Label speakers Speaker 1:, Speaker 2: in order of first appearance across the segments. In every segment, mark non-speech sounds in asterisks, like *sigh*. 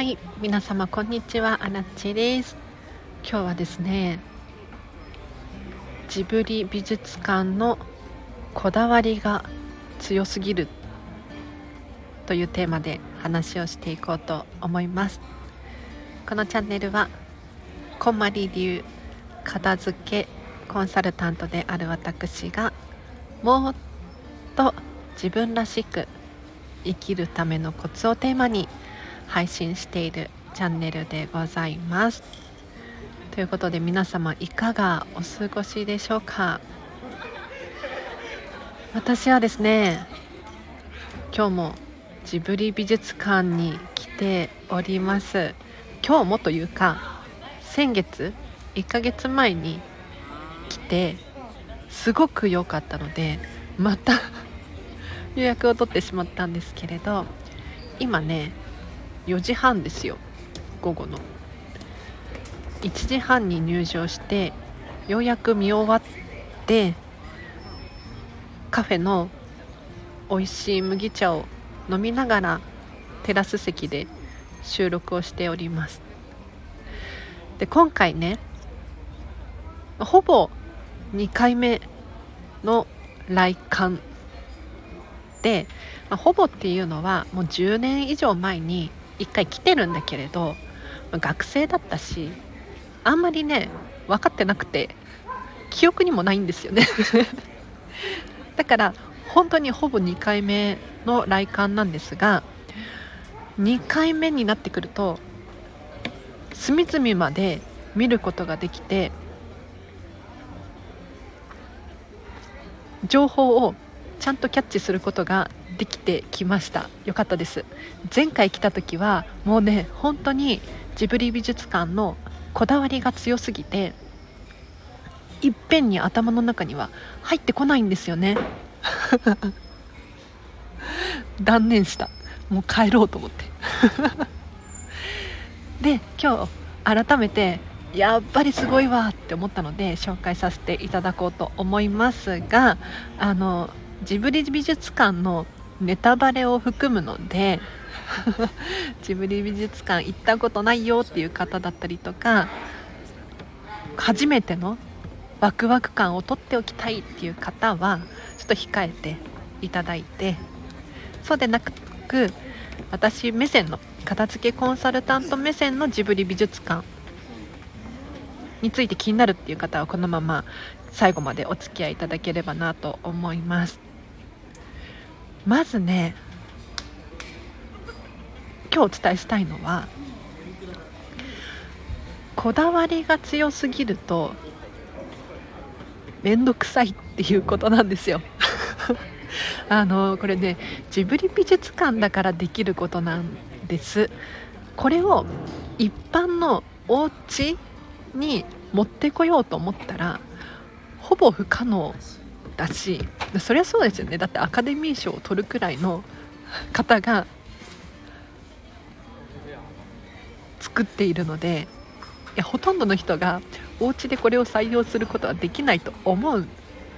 Speaker 1: はい皆様こんにちは。アラッチです。今日はですねジブリ美術館のこだわりが強すぎるというテーマで話をしていこうと思います。このチャンネルはこんまり流片付けコンサルタントである私がもっと自分らしく生きるためのコツをテーマに配信しているチャンネルでございます。ということで皆様いかがお過ごしでしょうか。私はですね今日もジブリ美術館に来ております。今日もというか先月1ヶ月前に来てすごく良かったのでまた *laughs* 予約を取ってしまったんですけれど今ね4時半ですよ。午後の。1時半に入場してようやく見終わってカフェの美味しい麦茶を飲みながらテラス席で収録をしております。で今回ねほぼ2回目の来館で、まあ、ほぼっていうのはもう10年以上前に1回来てるんだけれど学生だったしあんまりね分かってなくて記憶にもないんですよね。*laughs* だから本当にほぼ2回目の来館なんですが2回目になってくると隅々まで見ることができて情報をちゃんとキャッチすることができてきました。よかったです。前回来た時はもうね本当にジブリ美術館のこだわりが強すぎていっぺんに頭の中には入ってこないんですよね。*laughs* 断念した。もう帰ろうと思って。*laughs* で今日改めてやっぱりすごいわって思ったので紹介させていただこうと思いますがあのジブリ美術館のネタバレを含むので *laughs* ジブリ美術館行ったことないよっていう方だったりとか初めてのワクワク感をとっておきたいっていう方はちょっと控えていただいてそうでなく私目線の片付けコンサルタント目線のジブリ美術館について気になるっていう方はこのまま最後までお付き合いいただければなと思います。まずね今日お伝えしたいのはこだわりが強すぎると面倒くさいっていうことなんですよ。*laughs* あのこれねジブリ美術館だからできることなんです。これを一般のお家に持ってこようと思ったらほぼ不可能。だしそりゃそうですよね。だってアカデミー賞を取るくらいの方が作っているのでいやほとんどの人がお家でこれを採用することはできないと思うん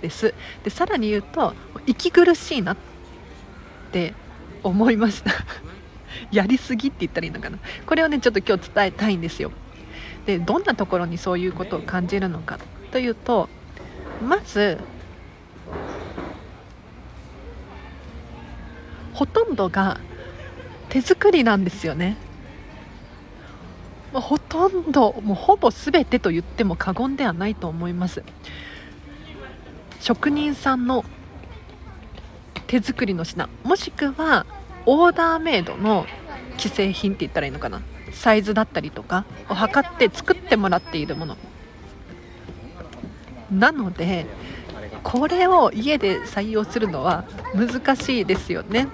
Speaker 1: です。でさらに言うと息苦しいなって思いました。*laughs* やりすぎって言ったらいいのかな。これをねちょっと今日伝えたいんですよ。でどんなところにそういうことを感じるのかというとまずほとんどが手作りなんですよね。もうほとんどもうほぼ全てと言っても過言ではないと思います。職人さんの手作りの品。もしくはオーダーメイドの既製品って言ったらいいのかな。サイズだったりとかを測って作ってもらっているもの。なのでこれを家で採用するのは難しいですよね。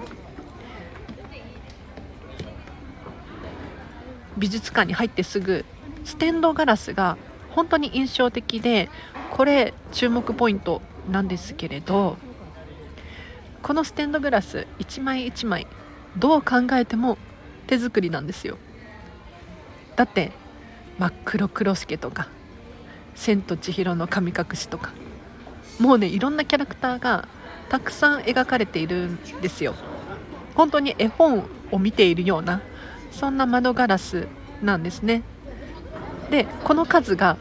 Speaker 1: 美術館に入ってすぐステンドガラスが本当に印象的でこれ注目ポイントなんですけれどこのステンドグラス1枚1枚どう考えても手作りなんですよ。だって真っ黒クロスケとか「千と千尋の神隠し」とかもうねいろんなキャラクターがたくさん描かれているんですよ。本当に絵本を見ているようなそんな窓ガラスなんですね。でこの数が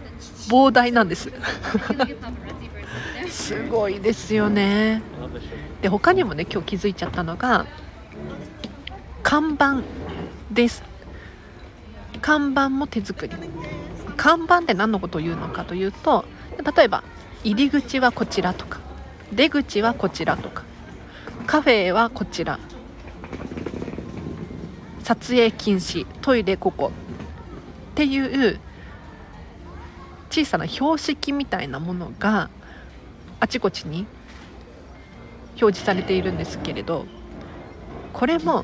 Speaker 1: 膨大なんです。*laughs* すごいですよね。で他にもね今日気づいちゃったのが看板です。看板も手作り。看板って何のことを言うのかというと例えば入り口はこちらとか出口はこちらとかカフェはこちら撮影禁止トイレここ。っていう小さな標識みたいなものがあちこちに表示されているんですけれどこれも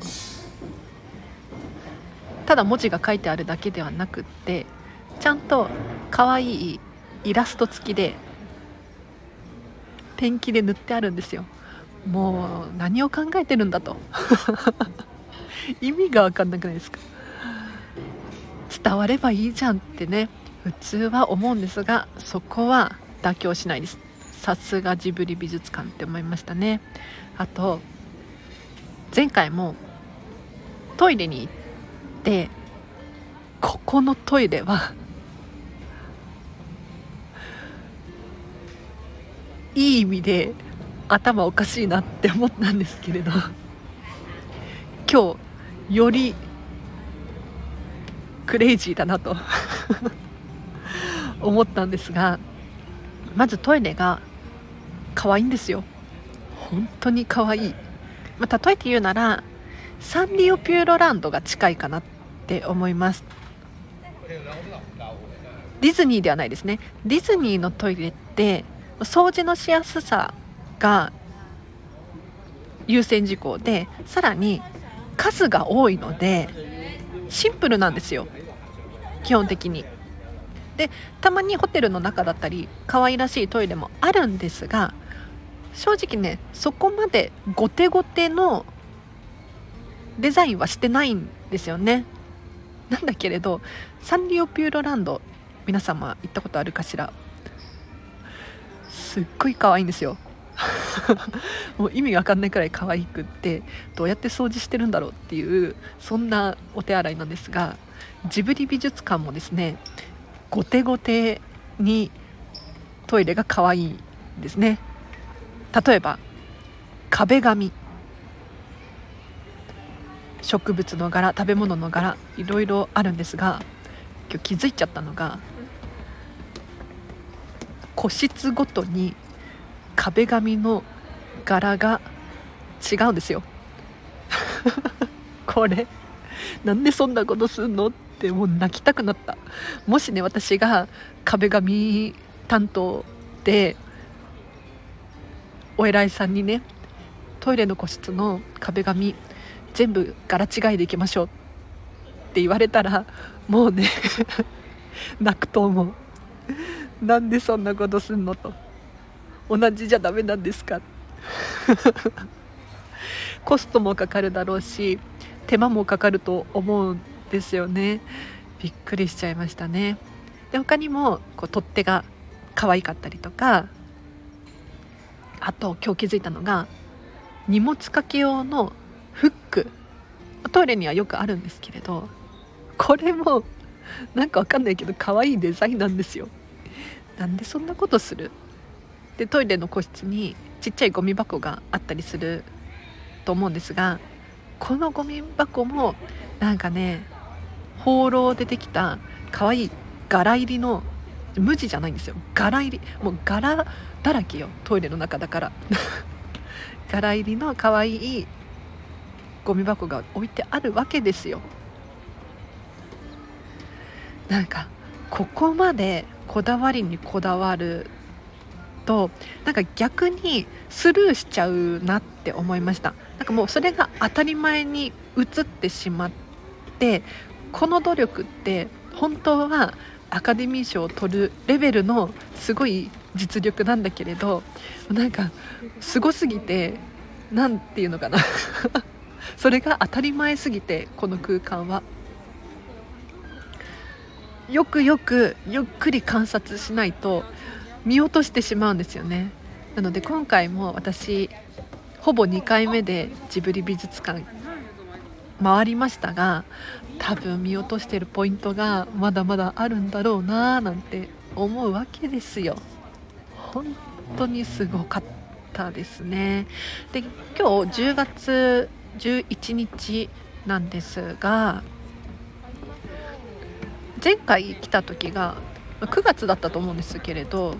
Speaker 1: ただ文字が書いてあるだけではなくってちゃんと可愛いイラスト付きでペンキで塗ってあるんですよ。もう何を考えてるんだと。*laughs* 意味が分かんなくないですか？伝わればいいじゃんってね普通は思うんですがそこは妥協しないです。さすがジブリ美術館って思いましたね。あと前回もトイレに行ってここのトイレはいい意味で頭おかしいなって思ったんですけれど今日よりクレイジーだなと *laughs* 思ったんですがまずトイレが可愛いんですよ。本当に可愛い、まあ、例えて言うならサンリオピューロランドが近いかなって思います。ディズニーではないですね。ディズニーのトイレって掃除のしやすさが優先事項でさらに数が多いのでシンプルなんですよ。基本的に。でたまにホテルの中だったり可愛らしいトイレもあるんですが正直ねそこまでゴテゴテのデザインはしてないんですよね。なんだけれどサンリオピューロランド皆様行ったことあるかしら？すっごい可愛いんですよ。*laughs* もう意味わかんないくらい可愛くってどうやって掃除してるんだろうっていうそんなお手洗いなんですがジブリ美術館もですねゴテゴテにトイレが可愛いですね。例えば壁紙。植物の柄食べ物の柄いろいろあるんですが今日気づいちゃったのが個室ごとに壁紙の柄が違うんですよ。*laughs* これなんでそんなことすんのってもう泣きたくなった。もしね私が壁紙担当でお偉いさんにねトイレの個室の壁紙全部柄違いでいきましょうって言われたらもうね *laughs* 泣くと思う。なんでそんなことすんのと。同じじゃダメなんですか？*laughs* コストもかかるだろうし手間もかかると思うんですよね。びっくりしちゃいましたね。で他にもこう取っ手が可愛かったりとかあと今日気づいたのが荷物かけ用のフック。トイレにはよくあるんですけれどこれもなんかわかんないけど可愛いデザインなんですよ。なんでそんなことする？でトイレの個室にちっちゃいゴミ箱があったりすると思うんですがこのゴミ箱もなんかね放浪でできた可愛い柄入りの無地じゃないんですよ。柄入りもう柄だらけよトイレの中だから。*laughs* 柄入りの可愛いゴミ箱が置いてあるわけですよ。なんかここまでこだわりにこだわるとなんか逆にスルーしちゃうなって思いました。なんかもうそれが当たり前に移ってしまってこの努力って本当はアカデミー賞を取るレベルのすごい実力なんだけれどなんかすごすぎて何て言うのかな。*laughs* それが当たり前すぎてこの空間は。よくよくゆっくり観察しないと見落としてしまうんですよね。なので今回も私ほぼ2回目でジブリ美術館回りましたが多分見落としてるポイントがまだまだあるんだろうなーなんて思うわけですよ。本当にすごかったですね。で今日10月11日なんですが前回来た時が9月だったと思うんですけれど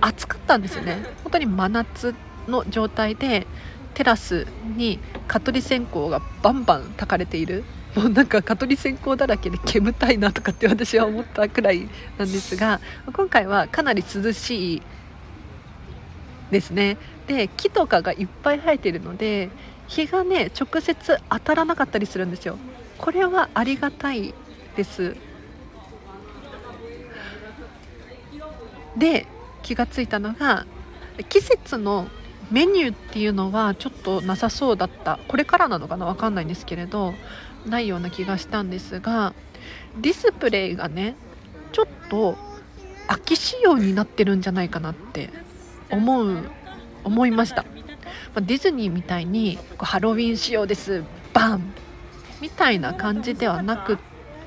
Speaker 1: 暑かったんですよね。本当に真夏の状態でテラスに蚊取り線香がバンバン焚かれている。もうなんか蚊取り線香だらけで煙たいなとかって私は思ったくらいなんですが今回はかなり涼しいですね。で木とかがいっぱい生えているので日がね直接当たらなかったりするんですよ。これはありがたいです。で気がついたのが季節のメニューっていうのはちょっとなさそうだった。これからなのかな分かんないんですけれどないような気がしたんですがディスプレイがねちょっと秋仕様になってるんじゃないかなって思う思いました。ディズニーみたいにこうハロウィン仕様ですバン!みたいな感じではなくっ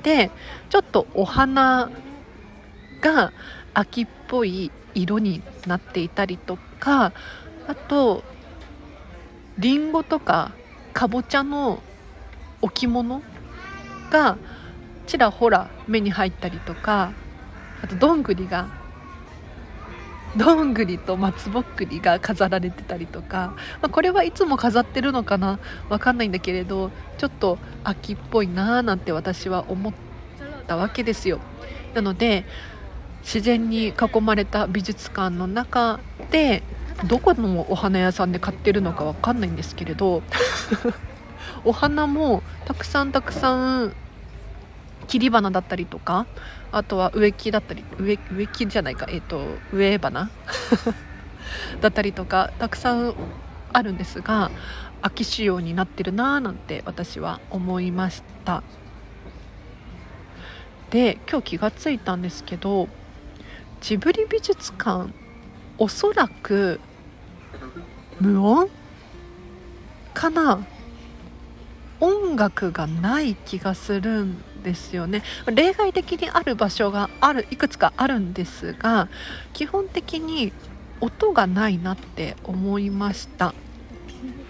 Speaker 1: てちょっとお花が秋っぽい色になっていたりとかあとりんごとかかぼちゃの置物がちらほら目に入ったりとかあとどんぐりがどんぐりと松ぼっくりが飾られてたりとか、まあ、これはいつも飾ってるのかなわかんないんだけれどちょっと秋っぽいなーなんて私は思ったわけですよ。なので自然に囲まれた美術館の中でどこのお花屋さんで買ってるのかわかんないんですけれど *laughs* お花もたくさんたくさん切り花だったりとかあとは植木だったり植植木じゃないかえっ、ー、と植え花？*laughs* だったりとかたくさんあるんですが秋仕様になってるなーなんて私は思いました。で今日気がついたんですけどジブリ美術館おそらく無音かな？音楽がない気がするんですよね。例外的にある場所があるいくつかあるんですが基本的に音がないなって思いました。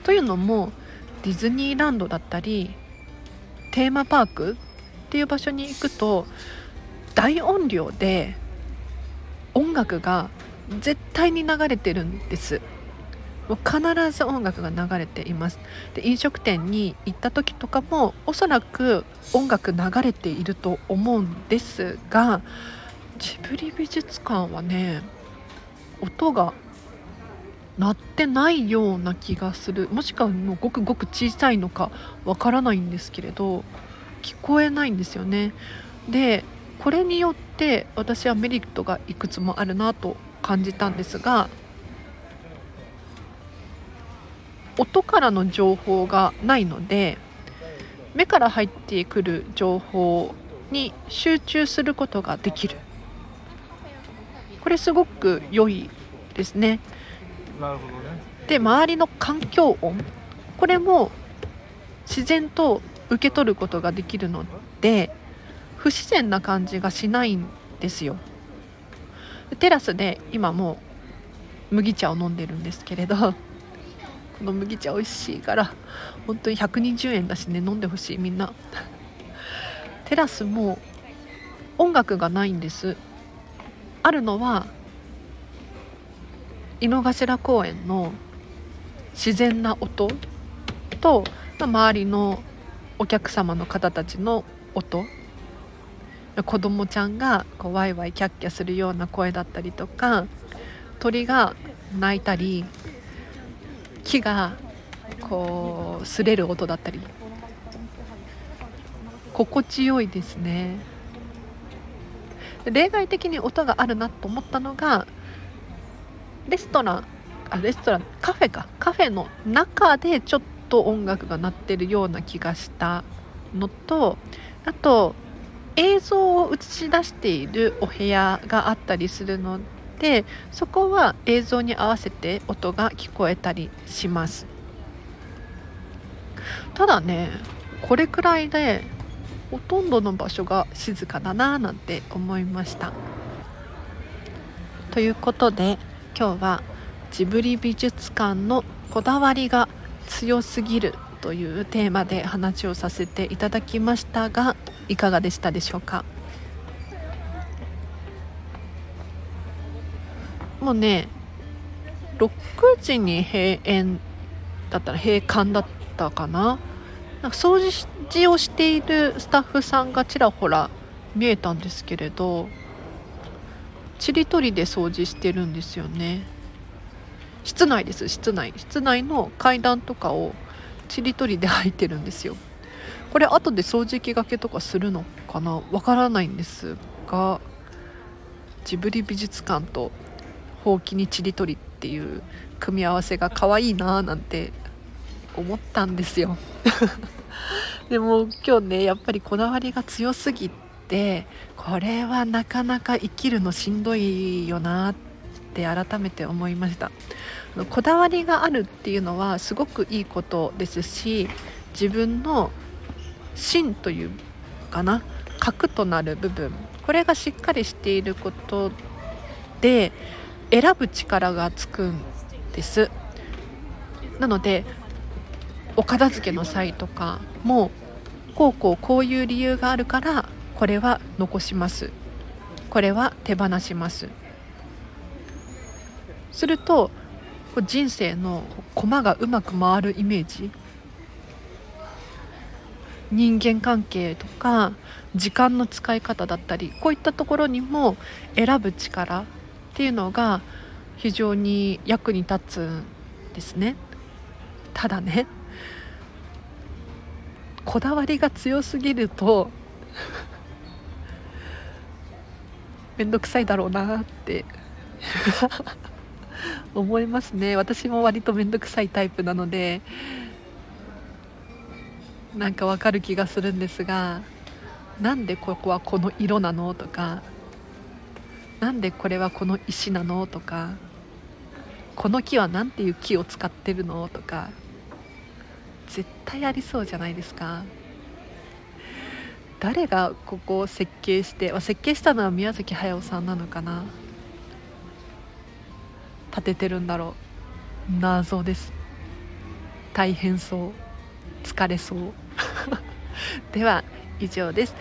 Speaker 1: というのもディズニーランドだったりテーマパークっていう場所に行くと大音量で音楽が絶対に流れてるんです。もう必ず音楽が流れています。で飲食店に行った時とかもおそらく音楽流れていると思うんですがジブリ美術館はね音が鳴ってないような気がする。もしくはもうごくごく小さいのかわからないんですけれど聞こえないんですよね。でこれによって私はメリットがいくつもあるなと感じたんですが音からの情報がないので目から入ってくる情報に集中することができるこれすごく良いですね。なるほどねで周りの環境音これも自然と受け取ることができるので不自然な感じがしないんですよ。テラスで今もう麦茶を飲んでるんですけれど *laughs* この麦茶美味しいから本当に120円だしね飲んでほしいみんな。テラスも音楽がないんです。あるのは井の頭公園の自然な音と周りのお客様の方たちの音子供ちゃんがこうワイワイキャッキャするような声だったりとか鳥が鳴いたり木がこう擦れる音だったり。心地よいですね。例外的に音があるなと思ったのがレストランあレストランカフェか。カフェの中でちょっと音楽が鳴ってるような気がしたのとあと映像を映し出しているお部屋があったりするのでそこは映像に合わせて音が聞こえたりします。ただねこれくらいでほとんどの場所が静かだななんて思いました。ということで今日はジブリ美術館のこだわりが強すぎるというテーマで話をさせていただきましたがいかがでしたでしょうか？もうね6時に閉園だったら閉館だったかな？なんか掃除をしているスタッフさんがちらほら見えたんですけれどちりとりで掃除してるんですよね。室内です室内。室内の階段とかをちりとりで入ってるんですよ。これ後で掃除機がけとかするのかな？わからないんですがジブリ美術館とほうきにちりとりっていう組み合わせが可愛いなーなんて思ったんですよ。*laughs* でも今日ねやっぱりこだわりが強すぎてこれはなかなか生きるのしんどいよなって改めて思いました。こだわりがあるっていうのはすごくいいことですし自分の芯というかな核となる部分これがしっかりしていることで選ぶ力がつくんです。なのでお片付けの際とかもこうこうこういう理由があるからこれは残します。これは手放します。すると人生の駒がうまく回るイメージ人間関係とか時間の使い方だったりこういったところにも選ぶ力っていうのが非常に役に立つんですね。ただねこだわりが強すぎると *laughs* 面倒くさいだろうなって *laughs* 思いますね。私も割と面倒くさいタイプなのでなんかわかる気がするんですがなんでここはこの色なのとかなんでこれはこの石なのとかこの木は何ていう木を使ってるのとか絶対ありそうじゃないですか。誰がここを設計して設計したのは宮崎駿さんなのかな。立ててるんだろう。謎です。大変そう。疲れそう。*laughs* では以上です。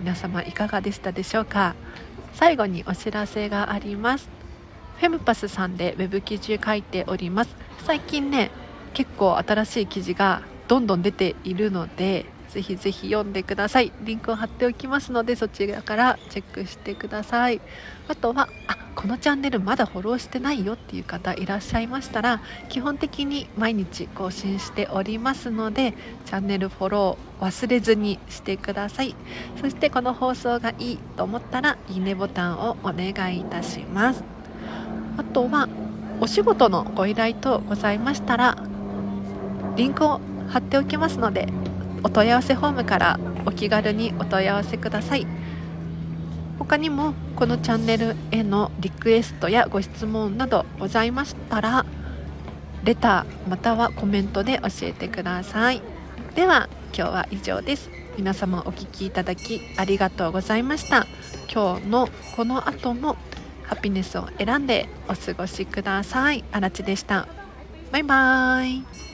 Speaker 1: 皆様いかがでしたでしょうか？最後にお知らせがあります。フェムパスさんでウェブ記事書いております。最近ね結構新しい記事がどんどん出ているのでぜひぜひ読んでください。リンクを貼っておきますのでそちらからチェックしてください。あとはあこのチャンネルまだフォローしてないよっていう方いらっしゃいましたら基本的に毎日更新しておりますのでチャンネルフォロー忘れずにしてください。そしてこの放送がいいと思ったらいいねボタンをお願いいたします。あとはお仕事のご依頼等ございましたらリンクを貼っておきますのでお問い合わせフォームからお気軽にお問い合わせください。他にもこのチャンネルへのリクエストやご質問などございましたらレターまたはコメントで教えてください。では今日は以上です。皆様お聴きいただきありがとうございました。今日のこの後もハピネスを選んでお過ごしください。あらでした。バイバーイ。